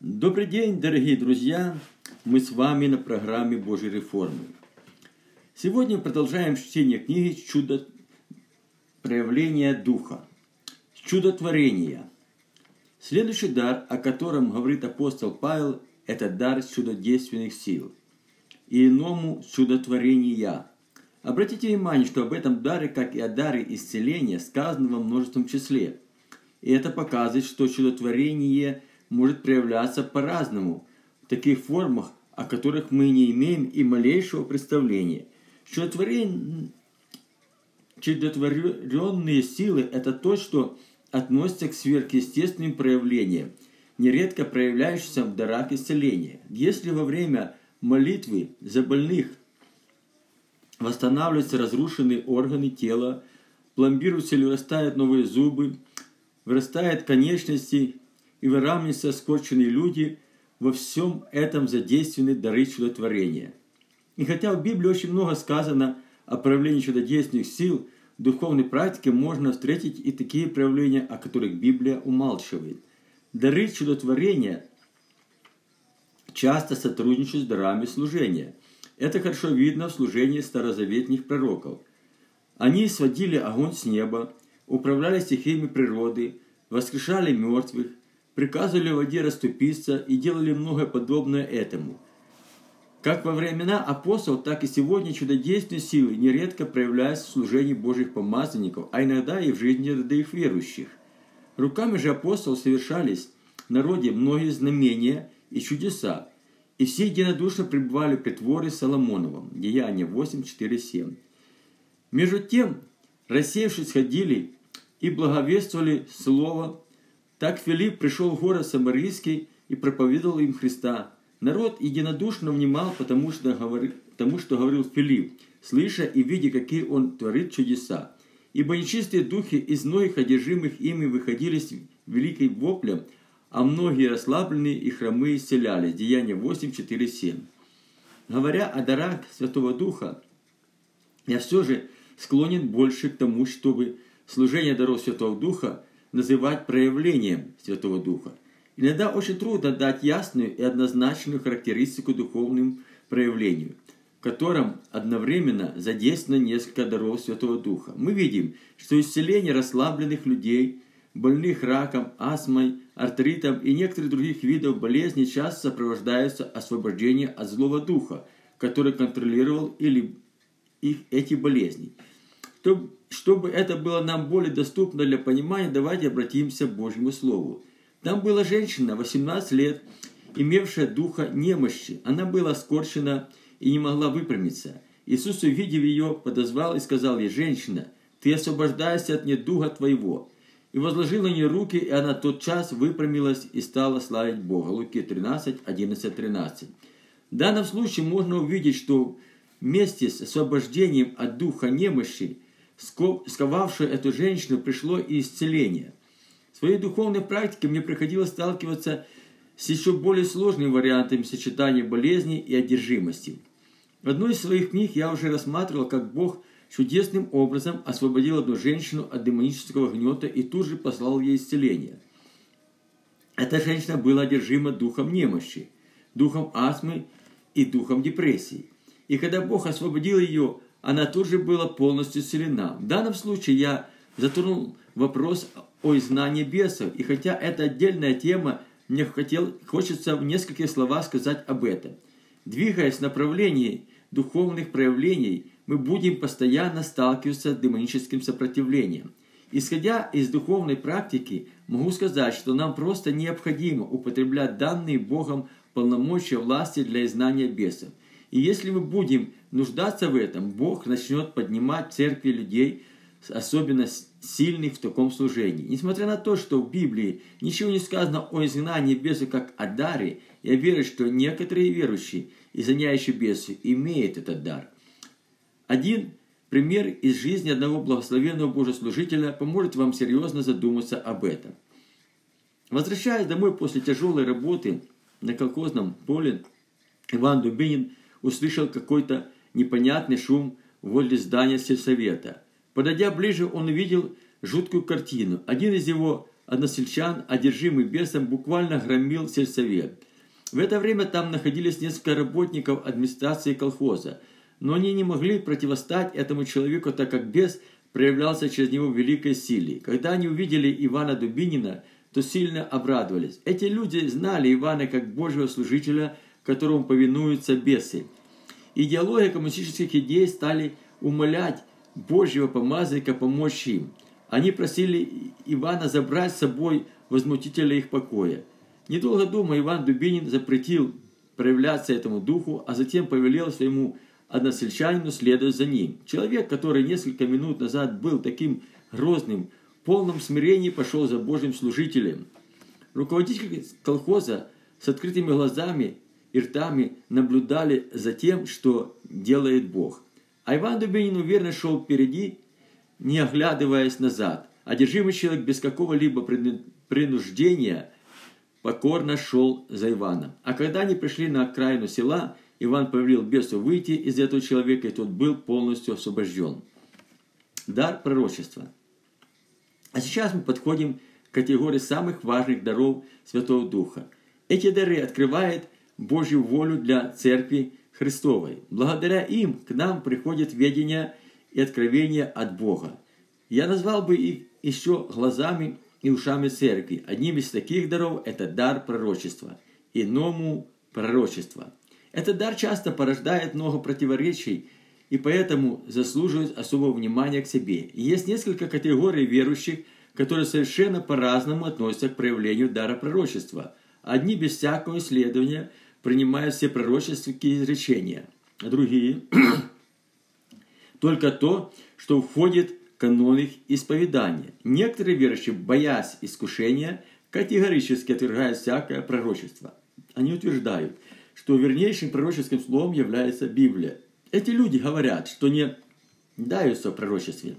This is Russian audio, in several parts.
Добрый день, дорогие друзья! Мы с вами на программе Божьей реформы. Сегодня продолжаем чтение книги «Чудо проявления Духа». Чудотворение. Следующий дар, о котором говорит апостол Павел, это дар чудодейственных сил. И иному чудотворения. Обратите внимание, что об этом даре, как и о даре исцеления, сказано во множественном числе. И это показывает, что чудотворение – может проявляться по-разному, в таких формах, о которых мы не имеем и малейшего представления. Чудотворение, чудотворенные силы – это то, что относится к сверхъестественным проявлениям, нередко проявляющимся в дарах исцеления. Если во время молитвы за больных восстанавливаются разрушенные органы тела, пломбируются или вырастают новые зубы, вырастают конечности и выравниваются скорченные люди, во всем этом задействованы дары чудотворения. И хотя в Библии очень много сказано о проявлении чудодейственных сил, в духовной практике можно встретить и такие проявления, о которых Библия умалчивает. Дары чудотворения часто сотрудничают с дарами служения. Это хорошо видно в служении старозаветных пророков. Они сводили огонь с неба, управляли стихиями природы, воскрешали мертвых, приказывали воде расступиться и делали многое подобное этому. Как во времена апостолов, так и сегодня чудодейственные силы нередко проявляются в служении Божьих помазанников, а иногда и в жизни родных верующих. Руками же апостолов совершались в народе многие знамения и чудеса, и все единодушно пребывали при творе Соломоновом. Деяние 8, 4, 7. Между тем, рассеявшись, ходили и благовествовали Слово так Филипп пришел в город Самарийский и проповедовал им Христа. Народ единодушно внимал, потому что, говорил, тому, что говорил Филипп, слыша и видя, какие он творит чудеса. Ибо нечистые духи из многих одержимых ими выходили с великой воплем, а многие расслабленные и хромые исцелялись. Деяние 8, 4, 7. Говоря о дарах Святого Духа, я все же склонен больше к тому, чтобы служение даров Святого Духа называть проявлением Святого Духа. Иногда очень трудно дать ясную и однозначную характеристику духовным проявлению, в котором одновременно задействовано несколько даров Святого Духа. Мы видим, что исцеление расслабленных людей, больных раком, астмой, артритом и некоторых других видов болезней часто сопровождаются освобождением от злого духа, который контролировал или их эти болезни. Чтобы чтобы это было нам более доступно для понимания, давайте обратимся к Божьему Слову. Там была женщина, 18 лет, имевшая духа немощи. Она была скорчена и не могла выпрямиться. Иисус, увидев ее, подозвал и сказал ей, «Женщина, ты освобождаешься от недуга твоего». И возложил на нее руки, и она тот час выпрямилась и стала славить Бога. Луки 13, 11, 13. В данном случае можно увидеть, что вместе с освобождением от духа немощи сковавшее эту женщину, пришло и исцеление. В своей духовной практике мне приходилось сталкиваться с еще более сложными вариантами сочетания болезни и одержимости. В одной из своих книг я уже рассматривал, как Бог чудесным образом освободил одну женщину от демонического гнета и тут же послал ей исцеление. Эта женщина была одержима духом немощи, духом астмы и духом депрессии. И когда Бог освободил ее она тут же была полностью исцелена. В данном случае я затронул вопрос о изгнании бесов, и хотя это отдельная тема, мне хотел, хочется в нескольких словах сказать об этом. Двигаясь в направлении духовных проявлений, мы будем постоянно сталкиваться с демоническим сопротивлением. Исходя из духовной практики, могу сказать, что нам просто необходимо употреблять данные Богом полномочия власти для изгнания бесов – и если мы будем нуждаться в этом, Бог начнет поднимать в церкви людей, особенно сильных в таком служении. Несмотря на то, что в Библии ничего не сказано о изгнании бесов как о даре, я верю, что некоторые верующие, изгоняющие бесов, имеют этот дар. Один пример из жизни одного благословенного божеслужителя поможет вам серьезно задуматься об этом. Возвращаясь домой после тяжелой работы на колхозном поле, Иван Дубинин услышал какой-то непонятный шум возле здания сельсовета. Подойдя ближе, он увидел жуткую картину. Один из его односельчан, одержимый бесом, буквально громил сельсовет. В это время там находились несколько работников администрации колхоза, но они не могли противостать этому человеку, так как бес проявлялся через него в великой силе. Когда они увидели Ивана Дубинина, то сильно обрадовались. Эти люди знали Ивана как Божьего служителя, которому повинуются бесы. Идеология коммунистических идей стали умолять Божьего помазанника помочь им. Они просили Ивана забрать с собой возмутителя их покоя. Недолго думая, Иван Дубинин запретил проявляться этому духу, а затем повелел своему односельчанину следовать за ним. Человек, который несколько минут назад был таким грозным, в полном смирении пошел за Божьим служителем. Руководители колхоза с открытыми глазами и ртами наблюдали за тем, что делает Бог. А Иван Дубинин уверенно шел впереди, не оглядываясь назад. Одержимый человек без какого-либо принуждения покорно шел за Иваном. А когда они пришли на окраину села, Иван повелел бесу выйти из этого человека, и тот был полностью освобожден. Дар пророчества. А сейчас мы подходим к категории самых важных даров Святого Духа. Эти дары открывают Божью волю для Церкви Христовой. Благодаря им к нам приходит ведение и откровение от Бога. Я назвал бы их еще глазами и ушами Церкви. Одним из таких даров – это дар пророчества. Иному пророчество. Этот дар часто порождает много противоречий и поэтому заслуживает особого внимания к себе. И есть несколько категорий верующих, которые совершенно по-разному относятся к проявлению дара пророчества. Одни без всякого исследования – принимая все пророческие изречения, а другие только то, что входит в канон их исповедания. Некоторые верующие, боясь искушения, категорически отвергают всякое пророчество. Они утверждают, что вернейшим пророческим словом является Библия. Эти люди говорят, что не даются в пророчестве.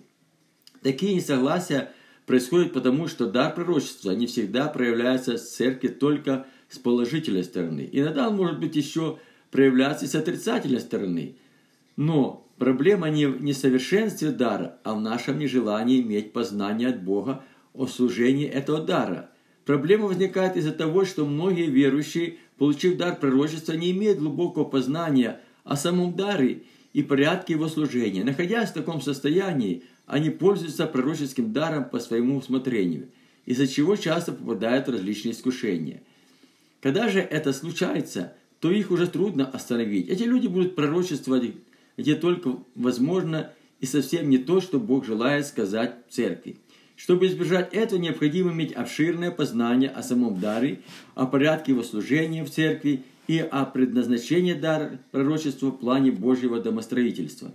Такие несогласия происходят потому, что дар пророчества не всегда проявляется в церкви только в с положительной стороны. Иногда он может быть еще проявляться с отрицательной стороны. Но проблема не в несовершенстве дара, а в нашем нежелании иметь познание от Бога о служении этого дара. Проблема возникает из-за того, что многие верующие, получив дар пророчества, не имеют глубокого познания о самом даре и порядке его служения. Находясь в таком состоянии, они пользуются пророческим даром по своему усмотрению, из-за чего часто попадают в различные искушения – когда же это случается, то их уже трудно остановить. Эти люди будут пророчествовать, где только возможно, и совсем не то, что Бог желает сказать церкви. Чтобы избежать этого, необходимо иметь обширное познание о самом даре, о порядке его служения в церкви и о предназначении дара пророчества в плане Божьего домостроительства.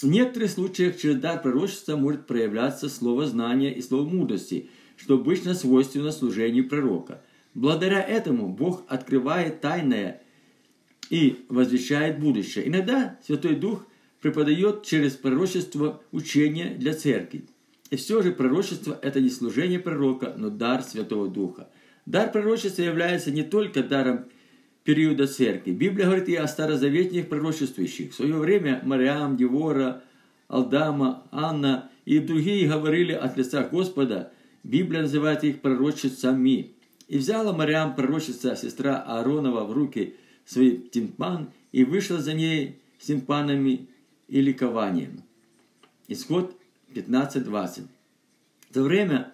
В некоторых случаях через дар пророчества может проявляться слово знания и слово мудрости, что обычно свойственно служению пророка – Благодаря этому Бог открывает тайное и возвещает будущее. Иногда Святой Дух преподает через пророчество учение для церкви. И все же пророчество – это не служение пророка, но дар Святого Духа. Дар пророчества является не только даром периода церкви. Библия говорит и о старозаветных пророчествующих. В свое время Мариам, Девора, Алдама, Анна и другие говорили от лица Господа. Библия называет их пророчествами. И взяла Мариам, пророчица, сестра Ааронова, в руки свой тимпан и вышла за ней с тимпанами и ликованием. Исход 15.20. В то время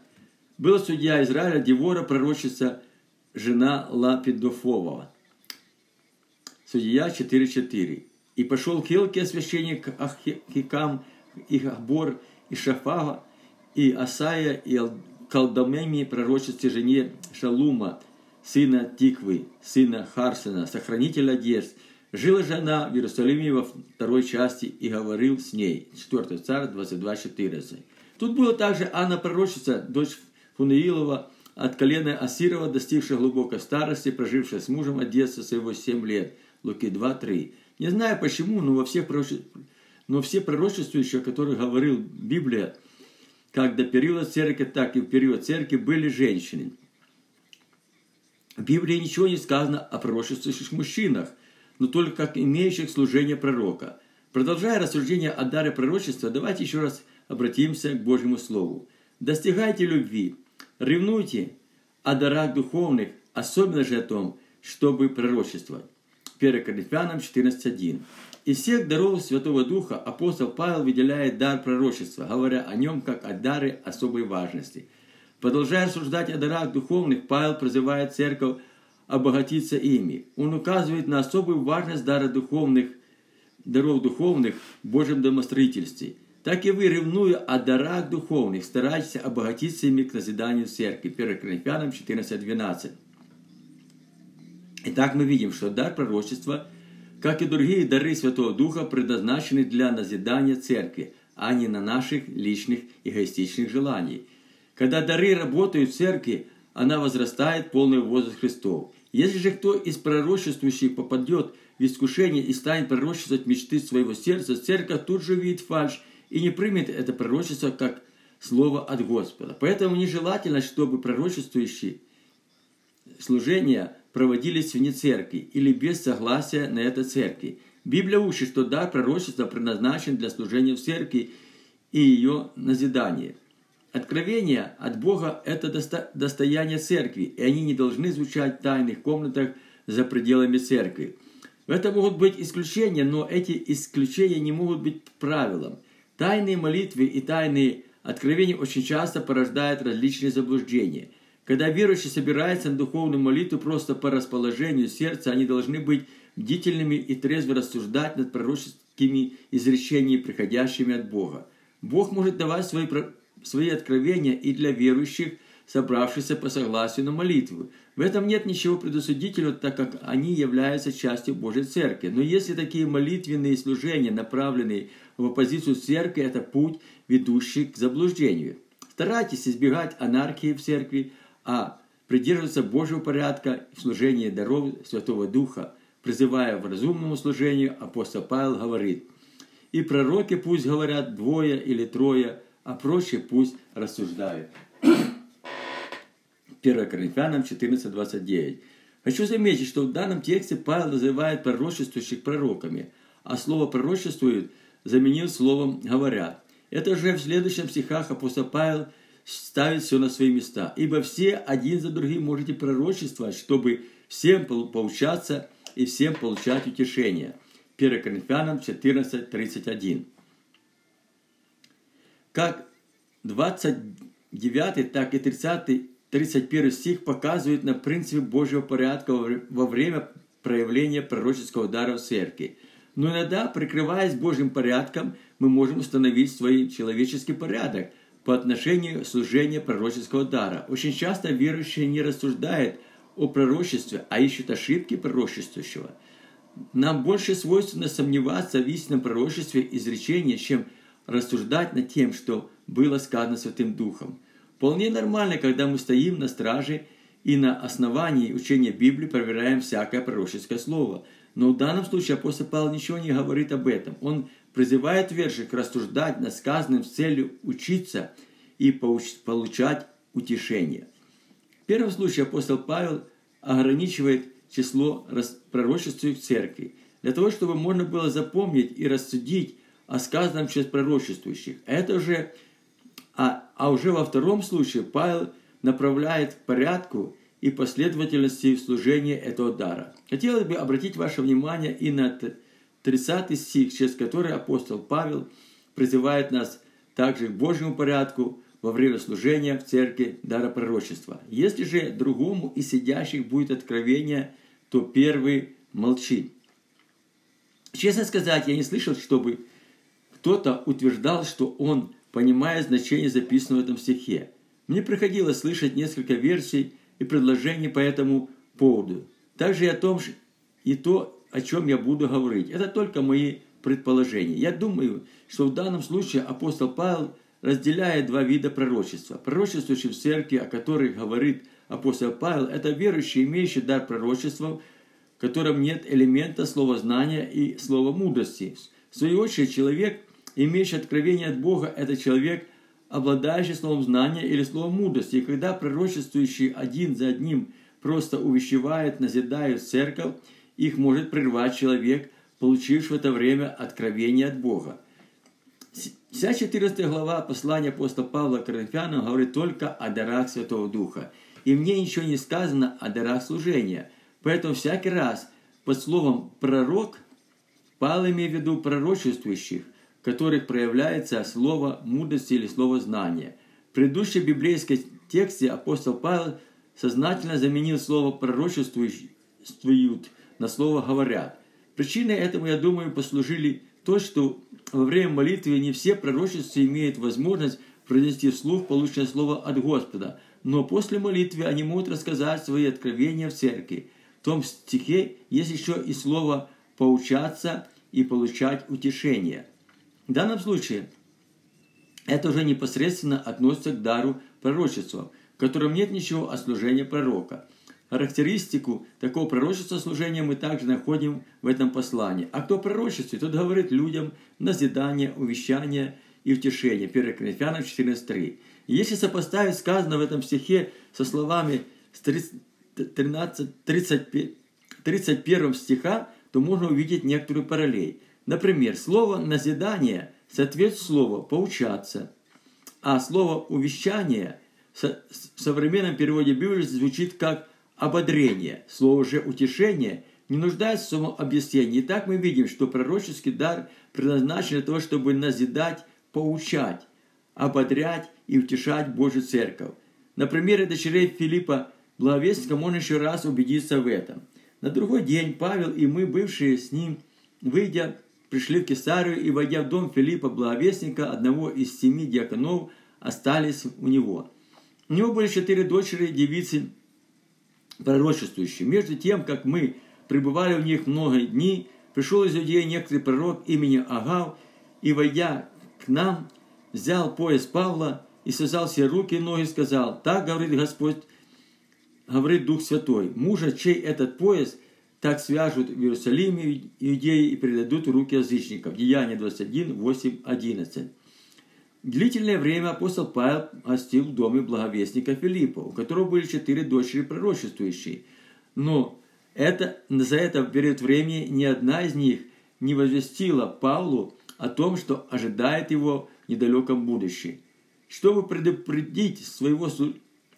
был судья Израиля Девора, пророчица, жена Лапидофового. Судья 4.4. И пошел Хилкия, священник Ахикам, и Ахбор, и Шафага, и Асая, и колдомеми пророчестве жене Шалума, сына Тиквы, сына Харсена, сохранителя одежд. Жила же она в Иерусалиме во второй части и говорил с ней. 4 царь 22.14. Тут была также Анна пророчица, дочь Фунеилова, от колена Асирова, достигшая глубокой старости, прожившая с мужем от детства своего 7 лет. Луки 2.3. Не знаю почему, но во всех пророчествах, но все пророчествующие, о которых говорил Библия, как до периода церкви, так и в период церкви были женщины. В Библии ничего не сказано о пророчествующих мужчинах, но только как имеющих служение пророка. Продолжая рассуждение о даре пророчества, давайте еще раз обратимся к Божьему Слову. «Достигайте любви, Ревнуйте о дарах духовных, особенно же о том, чтобы пророчествовать. 1 Коринфянам 14.1. Из всех даров Святого Духа апостол Павел выделяет дар пророчества, говоря о нем как о даре особой важности. Продолжая рассуждать о дарах духовных, Павел призывает церковь обогатиться ими. Он указывает на особую важность дара духовных, даров духовных в Божьем домостроительстве. Так и вы, ревнуя о дарах духовных, старайтесь обогатиться ими к назиданию церкви. 1 Коринфянам 14.12. Итак, мы видим, что дар пророчества, как и другие дары Святого Духа, предназначены для назидания церкви, а не на наших личных эгоистичных желаний. Когда дары работают в церкви, она возрастает полный возраст Христов. Если же кто из пророчествующих попадет в искушение и станет пророчествовать мечты своего сердца, церковь тут же видит фальшь и не примет это пророчество как слово от Господа. Поэтому нежелательно, чтобы пророчествующие служения проводились вне церкви или без согласия на это церкви. Библия учит, что дар пророчества предназначен для служения в церкви и ее назидания. Откровения от Бога – это достояние церкви, и они не должны звучать в тайных комнатах за пределами церкви. Это могут быть исключения, но эти исключения не могут быть правилом. Тайные молитвы и тайные откровения очень часто порождают различные заблуждения. Когда верующий собирается на духовную молитву просто по расположению сердца, они должны быть бдительными и трезво рассуждать над пророческими изречениями, приходящими от Бога. Бог может давать свои свои откровения и для верующих, собравшихся по согласию на молитву. В этом нет ничего предусудительного, так как они являются частью Божьей Церкви. Но если такие молитвенные служения направлены в оппозицию церкви, это путь, ведущий к заблуждению. Старайтесь избегать анархии в церкви, а придерживаться Божьего порядка в служении даров Святого Духа, призывая в разумному служению, апостол Павел говорит, «И пророки пусть говорят двое или трое, а прочие пусть рассуждают. 1 Коринфянам 14.29. Хочу заметить, что в данном тексте Павел называет пророчествующих пророками, а слово «пророчествует» заменил словом «говорят». Это же в следующем стихах апостол Павел ставит все на свои места. «Ибо все один за другим можете пророчествовать, чтобы всем поучаться и всем получать утешение». 1 Коринфянам 14.31 как 29, так и 30, 31 стих показывают на принципе Божьего порядка во время проявления пророческого дара в церкви. Но иногда, прикрываясь Божьим порядком, мы можем установить свой человеческий порядок по отношению служения пророческого дара. Очень часто верующие не рассуждают о пророчестве, а ищут ошибки пророчествующего. Нам больше свойственно сомневаться в истинном пророчестве изречения, чем рассуждать над тем, что было сказано Святым Духом. Вполне нормально, когда мы стоим на страже и на основании учения Библии проверяем всякое пророческое слово. Но в данном случае апостол Павел ничего не говорит об этом. Он призывает верших рассуждать над сказанным с целью учиться и получать утешение. В первом случае апостол Павел ограничивает число пророчествующих в церкви, для того, чтобы можно было запомнить и рассудить о сказанном через пророчествующих. Это же, а, а уже во втором случае Павел направляет порядку и последовательности в служении этого дара. Хотелось бы обратить ваше внимание и на 30 стих, через который апостол Павел призывает нас также к Божьему порядку во время служения в церкви дара пророчества. Если же другому из сидящих будет откровение, то первый молчит. Честно сказать, я не слышал, чтобы кто-то утверждал, что он понимает значение записанного в этом стихе. Мне приходилось слышать несколько версий и предложений по этому поводу. Также и о том, и то, о чем я буду говорить. Это только мои предположения. Я думаю, что в данном случае апостол Павел разделяет два вида пророчества. Пророчествующий в церкви, о которых говорит апостол Павел, это верующий, имеющий дар пророчества, в котором нет элемента слова знания и слова мудрости. В свою очередь, человек – Имеющий откровение от Бога – это человек, обладающий словом знания или словом мудрости. И когда пророчествующий один за одним просто увещевает, назидает церковь, их может прервать человек, получивший в это время откровение от Бога. Вся 14 глава послания апостола Павла к Коринфянам говорит только о дарах Святого Духа. И мне ничего не сказано о дарах служения. Поэтому всякий раз под словом «пророк» Павел имеет в виду пророчествующих, в которых проявляется слово мудрости или слово знания. В предыдущей библейской тексте апостол Павел сознательно заменил слово «пророчествуют» на слово «говорят». Причиной этому, я думаю, послужили то, что во время молитвы не все пророчества имеют возможность произнести вслух полученное слово от Господа, но после молитвы они могут рассказать свои откровения в церкви. В том стихе есть еще и слово «поучаться» и «получать утешение». В данном случае это уже непосредственно относится к дару пророчества, в котором нет ничего о служении пророка – Характеристику такого пророчества служения мы также находим в этом послании. А кто пророчествует, тот говорит людям назидание, увещание и утешение. 1 Коринфянам 14.3. Если сопоставить сказанное в этом стихе со словами с 13, 30, 31 стиха, то можно увидеть некоторую параллель. Например, слово «назидание» соответствует слову «поучаться», а слово «увещание» в современном переводе Библии звучит как ободрение, слово же утешение не нуждается в самом объяснении. Итак, мы видим, что пророческий дар предназначен для того, чтобы назидать, поучать, ободрять и утешать Божью Церковь. На примере дочерей Филиппа Благовестника можно еще раз убедиться в этом. На другой день Павел и мы, бывшие с ним, выйдя, пришли в Кесарию и, войдя в дом Филиппа Благовестника, одного из семи диаконов, остались у него. У него были четыре дочери, девицы пророчествующие. Между тем, как мы пребывали в них много дней, пришел из Иудеи некоторый пророк имени Агав, и, войдя к нам, взял пояс Павла и связал все руки и ноги и сказал, «Так говорит Господь, говорит Дух Святой, мужа, чей этот пояс, так свяжут в Иерусалиме иудеи и передадут руки язычников». Деяние 21, 8, 11. Длительное время апостол Павел гостил в доме благовестника Филиппа, у которого были четыре дочери пророчествующие. Но это, за это период времени ни одна из них не возвестила Павлу о том, что ожидает его в недалеком будущем. Чтобы предупредить своего,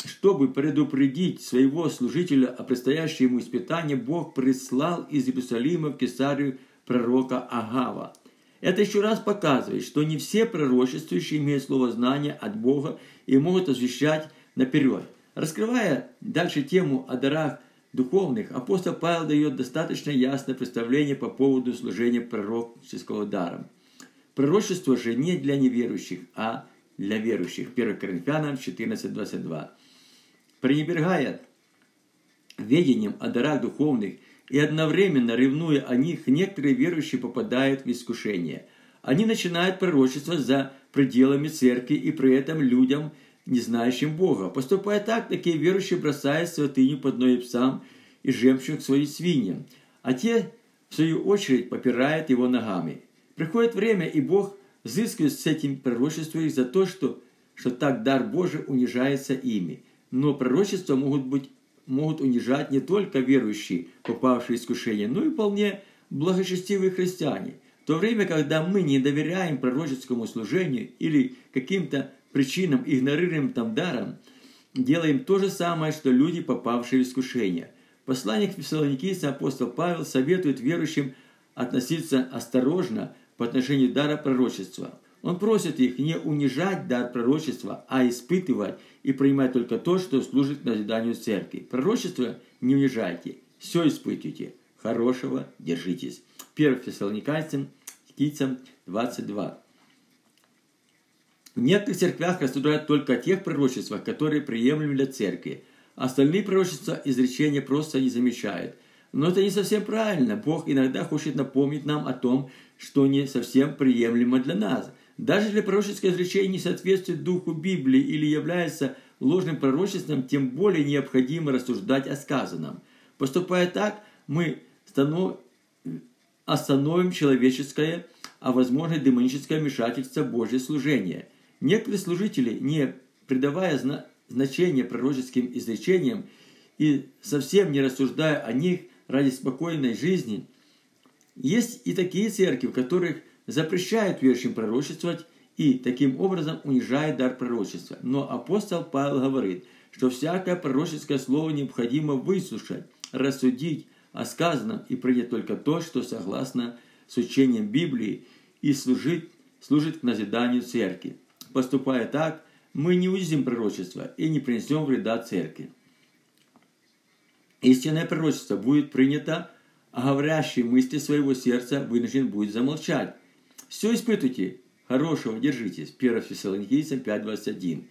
чтобы предупредить своего служителя о предстоящем ему испытании, Бог прислал из Иерусалима в Кесарию пророка Агава – это еще раз показывает, что не все пророчествующие имеют слово знания от Бога и могут освещать наперед. Раскрывая дальше тему о дарах духовных, апостол Павел дает достаточно ясное представление по поводу служения пророческого даром. Пророчество же не для неверующих, а для верующих. 1 Коринфянам 14.22. Пренебрегая ведением о дарах духовных – и одновременно ревнуя о них, некоторые верующие попадают в искушение. Они начинают пророчество за пределами церкви и при этом людям, не знающим Бога. Поступая так, такие верующие бросают святыню под ноги псам и жемчуг своим свиньям, а те, в свою очередь, попирают его ногами. Приходит время, и Бог взыскивает с этим пророчеством за то, что, что так дар Божий унижается ими. Но пророчества могут быть могут унижать не только верующие, попавшие в искушение, но и вполне благочестивые христиане. В то время, когда мы не доверяем пророческому служению или каким-то причинам игнорируем там даром, делаем то же самое, что люди, попавшие в искушение. Посланник Фессалоникийца апостол Павел советует верующим относиться осторожно по отношению дара пророчества. Он просит их не унижать дар пророчества, а испытывать и принимать только то, что служит назиданию церкви. Пророчество не унижайте, все испытывайте, хорошего держитесь. 1 Фессалоникийцам 22. В некоторых церквях рассуждают только о тех пророчествах, которые приемлемы для церкви. Остальные пророчества изречения просто не замечают. Но это не совсем правильно. Бог иногда хочет напомнить нам о том, что не совсем приемлемо для нас – даже если пророческое изречение не соответствует духу Библии или является ложным пророчеством, тем более необходимо рассуждать о сказанном. Поступая так, мы остановим человеческое, а возможно демоническое вмешательство Божье служение. Некоторые служители, не придавая значения пророческим изречениям и совсем не рассуждая о них ради спокойной жизни, есть и такие церкви, в которых запрещает верующим пророчествовать и таким образом унижает дар пророчества. Но апостол Павел говорит, что всякое пророческое слово необходимо выслушать, рассудить о сказанном и принять только то, что согласно с учением Библии и служит, служит к назиданию церкви. Поступая так, мы не уязвим пророчество и не принесем вреда церкви. Истинное пророчество будет принято, а говорящий мысли своего сердца вынужден будет замолчать. Все испытывайте, хорошего держитесь. 1 Фессалоникийцам 5.21.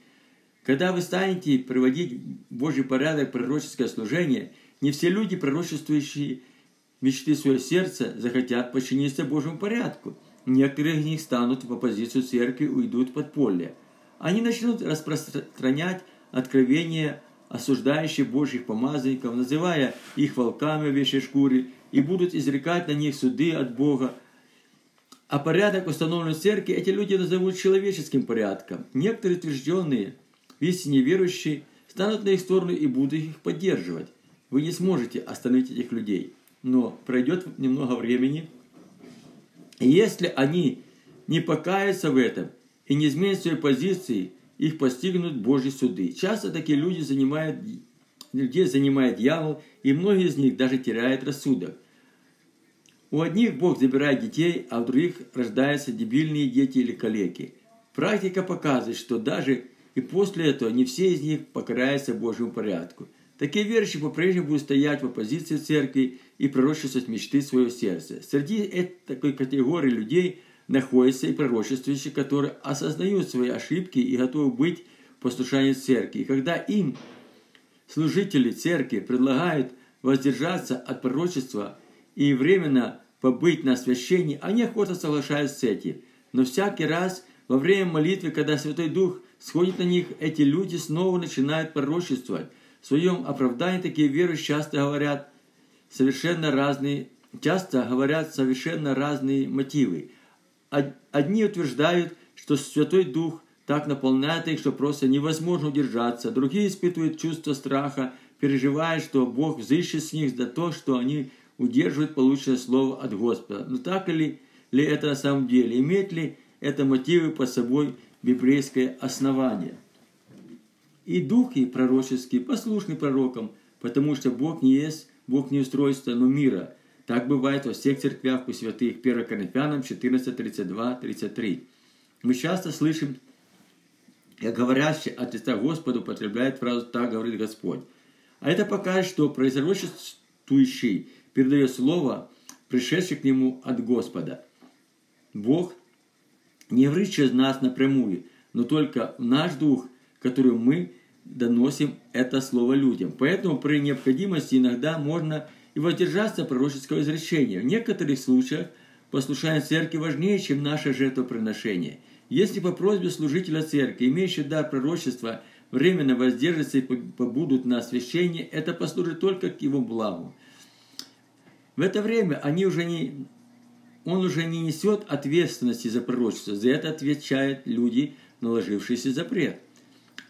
Когда вы станете приводить в Божий порядок пророческое служение, не все люди, пророчествующие мечты своего сердца, захотят подчиниться Божьему порядку. Некоторые из них станут в оппозицию церкви, уйдут в подполье. Они начнут распространять откровения осуждающие Божьих помазанников, называя их волками в вещей шкуре, и будут изрекать на них суды от Бога. А порядок, установленный в церкви, эти люди назовут человеческим порядком. Некоторые утвержденные, истине верующие, станут на их сторону и будут их поддерживать. Вы не сможете остановить этих людей. Но пройдет немного времени, и если они не покаются в этом и не изменят своей позиции, их постигнут Божьи суды. Часто такие люди занимают, людей занимает дьявол, и многие из них даже теряют рассудок. У одних Бог забирает детей, а у других рождаются дебильные дети или калеки. Практика показывает, что даже и после этого не все из них покоряются Божьему порядку. Такие верующие по-прежнему будут стоять в оппозиции церкви и пророчествовать мечты своего сердца. Среди этой такой категории людей – находятся и пророчествующие, которые осознают свои ошибки и готовы быть в послушании церкви. И когда им служители церкви предлагают воздержаться от пророчества и временно побыть на освящении, они охотно соглашаются с этим. Но всякий раз во время молитвы, когда Святой Дух сходит на них, эти люди снова начинают пророчествовать. В своем оправдании такие верующие часто говорят совершенно разные, часто говорят совершенно разные мотивы. Одни утверждают, что Святой Дух так наполняет их, что просто невозможно удержаться. Другие испытывают чувство страха, переживая, что Бог взыщет с них за то, что они удерживают полученное слово от Господа. Но так ли, ли это на самом деле? Имеет ли это мотивы под собой библейское основание? И духи пророческие послушны пророкам, потому что Бог не есть, Бог не устройство, но мира – так бывает во всех церквях у святых. 1 Коринфянам 14, 32, 33. Мы часто слышим, как говорящий от лица Господа употребляет фразу «так говорит Господь». А это показывает, что произрочествующий передает слово, пришедшее к нему от Господа. Бог не говорит через нас напрямую, но только наш дух, который мы доносим это слово людям. Поэтому при необходимости иногда можно и воздержаться пророческого изречения. В некоторых случаях послушание церкви важнее, чем наше жертвоприношение. Если по просьбе служителя церкви, имеющий дар пророчества, временно воздержатся и побудут на освящение, это послужит только к его благу. В это время они уже не, он уже не несет ответственности за пророчество, за это отвечают люди, наложившиеся запрет.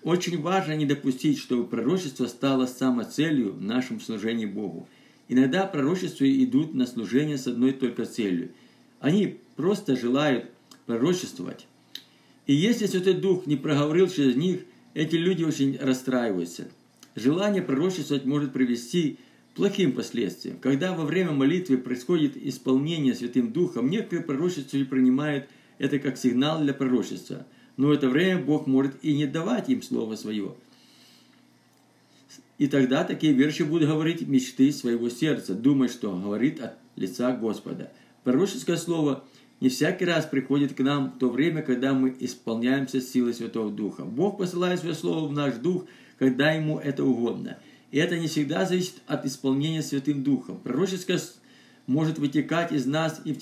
Очень важно не допустить, чтобы пророчество стало самоцелью в нашем служении Богу – Иногда пророчества идут на служение с одной только целью. Они просто желают пророчествовать. И если Святой Дух не проговорил через них, эти люди очень расстраиваются. Желание пророчествовать может привести к плохим последствиям. Когда во время молитвы происходит исполнение Святым Духом, некоторые пророчества принимают это как сигнал для пророчества. Но в это время Бог может и не давать им Слово Свое – и тогда такие верующие будут говорить мечты своего сердца, думать, что говорит от лица Господа. Пророческое слово не всякий раз приходит к нам в то время, когда мы исполняемся силой Святого Духа. Бог посылает свое слово в наш дух, когда ему это угодно. И это не всегда зависит от исполнения Святым Духом. Пророческое может вытекать из нас и в,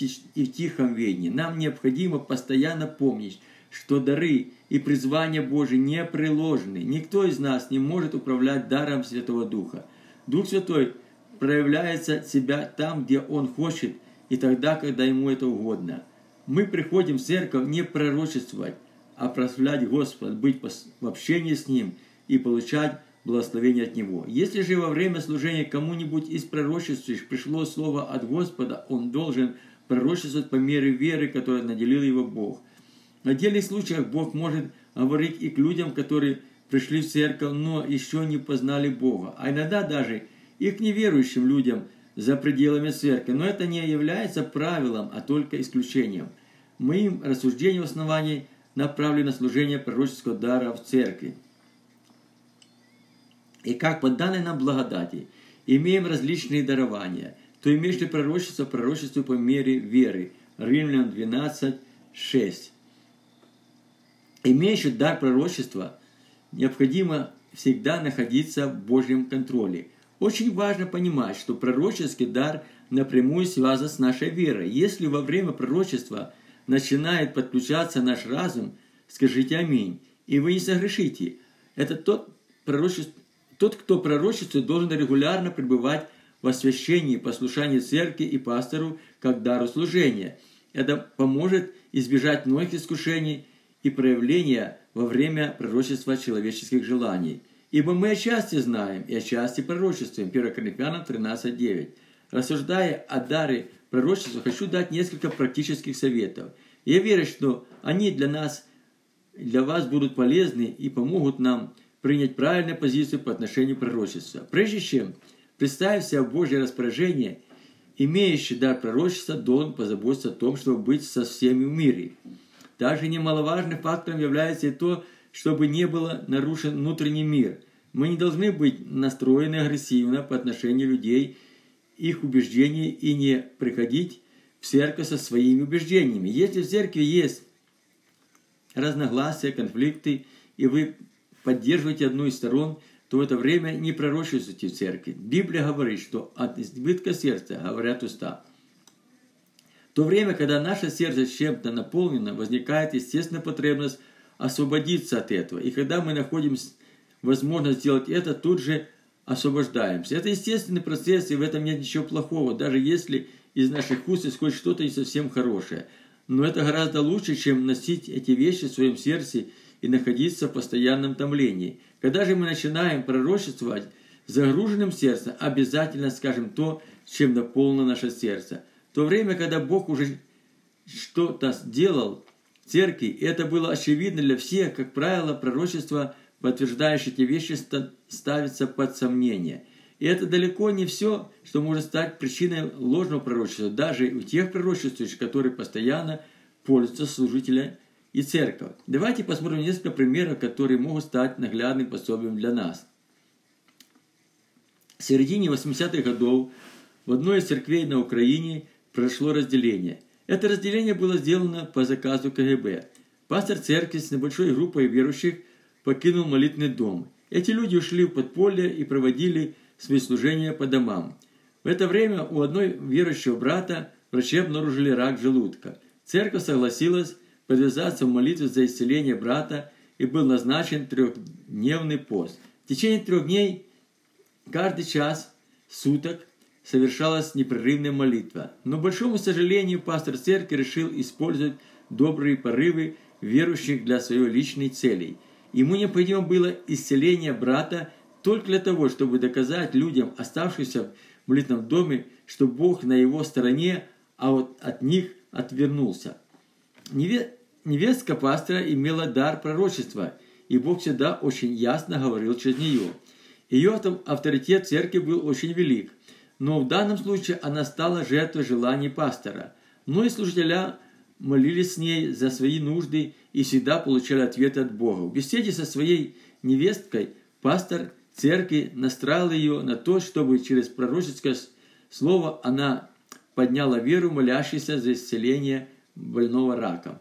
тихом ведении. Нам необходимо постоянно помнить, что дары и призвания Божьи не приложены. Никто из нас не может управлять даром Святого Духа. Дух Святой проявляется себя там, где Он хочет, и тогда, когда Ему это угодно. Мы приходим в церковь не пророчествовать, а прославлять Господа, быть в общении с Ним и получать благословение от Него. Если же во время служения кому-нибудь из пророчествующих пришло слово от Господа, он должен пророчествовать по мере веры, которой наделил его Бог – В отдельных случаях Бог может говорить и к людям, которые пришли в церковь, но еще не познали Бога, а иногда даже и к неверующим людям за пределами церкви. Но это не является правилом, а только исключением. Моим рассуждением в основании направлено на служение пророческого дара в церкви. И как по данной нам благодати имеем различные дарования, то имеешь ли пророчество, пророчество по мере веры. Римлян 12, 6. Имеющий дар пророчества необходимо всегда находиться в Божьем контроле. Очень важно понимать, что пророческий дар напрямую связан с нашей верой. Если во время пророчества начинает подключаться наш разум, скажите аминь, и вы не согрешите. Это тот, пророчество, тот кто пророчествует, должен регулярно пребывать в освящении, послушании церкви и пастору как дару служения. Это поможет избежать многих искушений и проявления во время пророчества человеческих желаний. Ибо мы отчасти знаем и отчасти пророчествуем. 1 Коринфянам 13.9. Рассуждая о даре пророчества, хочу дать несколько практических советов. Я верю, что они для нас, для вас будут полезны и помогут нам принять правильную позицию по отношению к пророчеству. Прежде чем представить себя в Божье распоряжение, имеющий дар пророчества должен позаботиться о том, чтобы быть со всеми в мире. Также немаловажным фактором является и то, чтобы не было нарушен внутренний мир. Мы не должны быть настроены агрессивно по отношению людей, их убеждений и не приходить в церковь со своими убеждениями. Если в церкви есть разногласия, конфликты, и вы поддерживаете одну из сторон, то в это время не пророчествуйте в церкви. Библия говорит, что от избытка сердца говорят уста то время, когда наше сердце чем-то наполнено, возникает естественная потребность освободиться от этого. И когда мы находим возможность сделать это, тут же освобождаемся. Это естественный процесс, и в этом нет ничего плохого, даже если из наших уст исходит что-то не совсем хорошее. Но это гораздо лучше, чем носить эти вещи в своем сердце и находиться в постоянном томлении. Когда же мы начинаем пророчествовать, загруженным сердцем обязательно скажем то, чем наполнено наше сердце – то время, когда Бог уже что-то сделал в церкви, это было очевидно для всех, как правило, пророчество, подтверждающее эти вещи, ставится под сомнение. И это далеко не все, что может стать причиной ложного пророчества, даже у тех пророчествующих, которые постоянно пользуются служителя и церковь. Давайте посмотрим несколько примеров, которые могут стать наглядным пособием для нас. В середине 80-х годов в одной из церквей на Украине произошло разделение. Это разделение было сделано по заказу КГБ. Пастор церкви с небольшой группой верующих покинул молитвенный дом. Эти люди ушли в подполье и проводили свои служения по домам. В это время у одной верующего брата врачи обнаружили рак желудка. Церковь согласилась подвязаться в молитве за исцеление брата и был назначен трехдневный пост. В течение трех дней каждый час суток совершалась непрерывная молитва. Но, к большому сожалению, пастор церкви решил использовать добрые порывы верующих для своей личной цели. Ему необходимо было исцеление брата только для того, чтобы доказать людям, оставшимся в молитвенном доме, что Бог на его стороне, а вот от них отвернулся. Невестка пастора имела дар пророчества, и Бог всегда очень ясно говорил через нее. Ее авторитет в церкви был очень велик но в данном случае она стала жертвой желаний пастора. Многие служителя молились с ней за свои нужды и всегда получали ответы от Бога. В беседе со своей невесткой пастор церкви настраивал ее на то, чтобы через пророческое слово она подняла веру, молящейся за исцеление больного раком.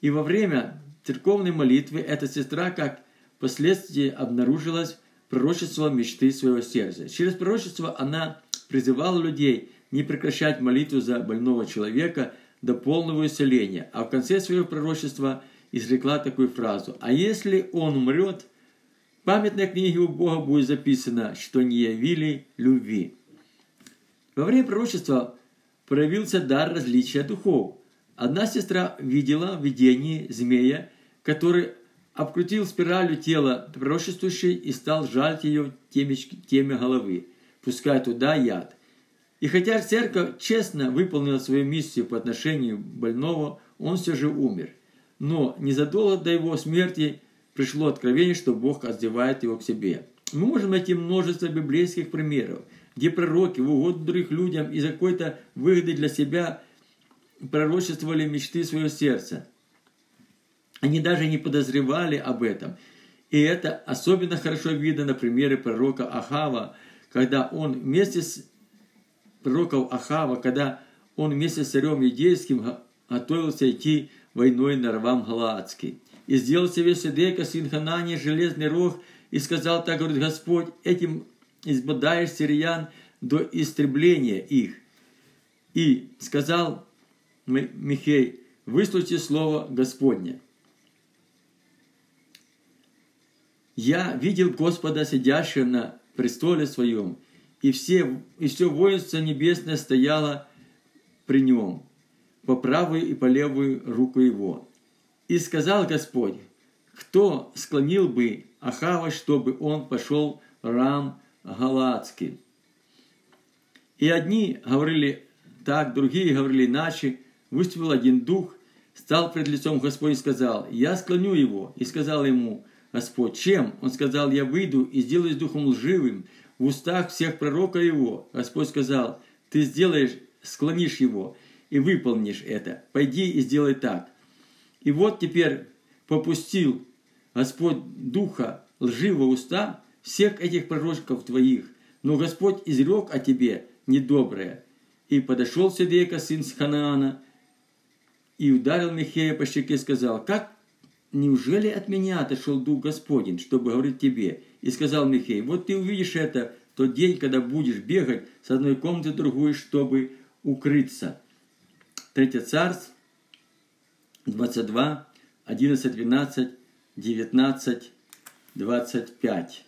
И во время церковной молитвы эта сестра, как впоследствии обнаружилась, пророчествовала мечты своего сердца. Через пророчество она призывал людей не прекращать молитву за больного человека до полного исцеления, а в конце своего пророчества изрекла такую фразу «А если он умрет, в памятной книге у Бога будет записано, что не явили любви». Во время пророчества проявился дар различия духов. Одна сестра видела в видении змея, который обкрутил спиралью тело пророчествующей и стал жать ее теме головы пускай туда яд. И хотя церковь честно выполнила свою миссию по отношению больного, он все же умер. Но незадолго до его смерти пришло откровение, что Бог отзывает его к себе. Мы можем найти множество библейских примеров, где пророки в угоду других людям из какой-то выгоды для себя пророчествовали мечты своего сердца. Они даже не подозревали об этом. И это особенно хорошо видно на примере пророка Ахава, когда он вместе с пророком Ахава, когда он вместе с царем Едейским готовился идти войной на Равам Галаадский. И сделал себе Седека, сын Ханани, железный рог, и сказал так, говорит Господь, этим избадаешь сириян до истребления их. И сказал Михей, выслушайте слово Господне. Я видел Господа, сидящего на престоле своем, и, все, и все воинство небесное стояло при нем, по правую и по левую руку его. И сказал Господь, кто склонил бы Ахава, чтобы он пошел Рам Галатский. И одни говорили так, другие говорили иначе. Выступил один дух, стал пред лицом Господь и сказал, «Я склоню его». И сказал ему Господь, «Чем?» Он сказал, «Я выйду и сделаюсь духом лживым в устах всех пророка его». Господь сказал, «Ты сделаешь, склонишь его и выполнишь это. Пойди и сделай так». И вот теперь попустил Господь духа лживого уста всех этих пророчков твоих, но Господь изрек о тебе недоброе. И подошел Седека, сын Ханаана, и ударил Михея по щеке и сказал, как неужели от меня отошел Дух Господень, чтобы говорить тебе? И сказал Михей, вот ты увидишь это в тот день, когда будешь бегать с одной комнаты в другую, чтобы укрыться. Третье царство, 22, 11, 12, 19, 25.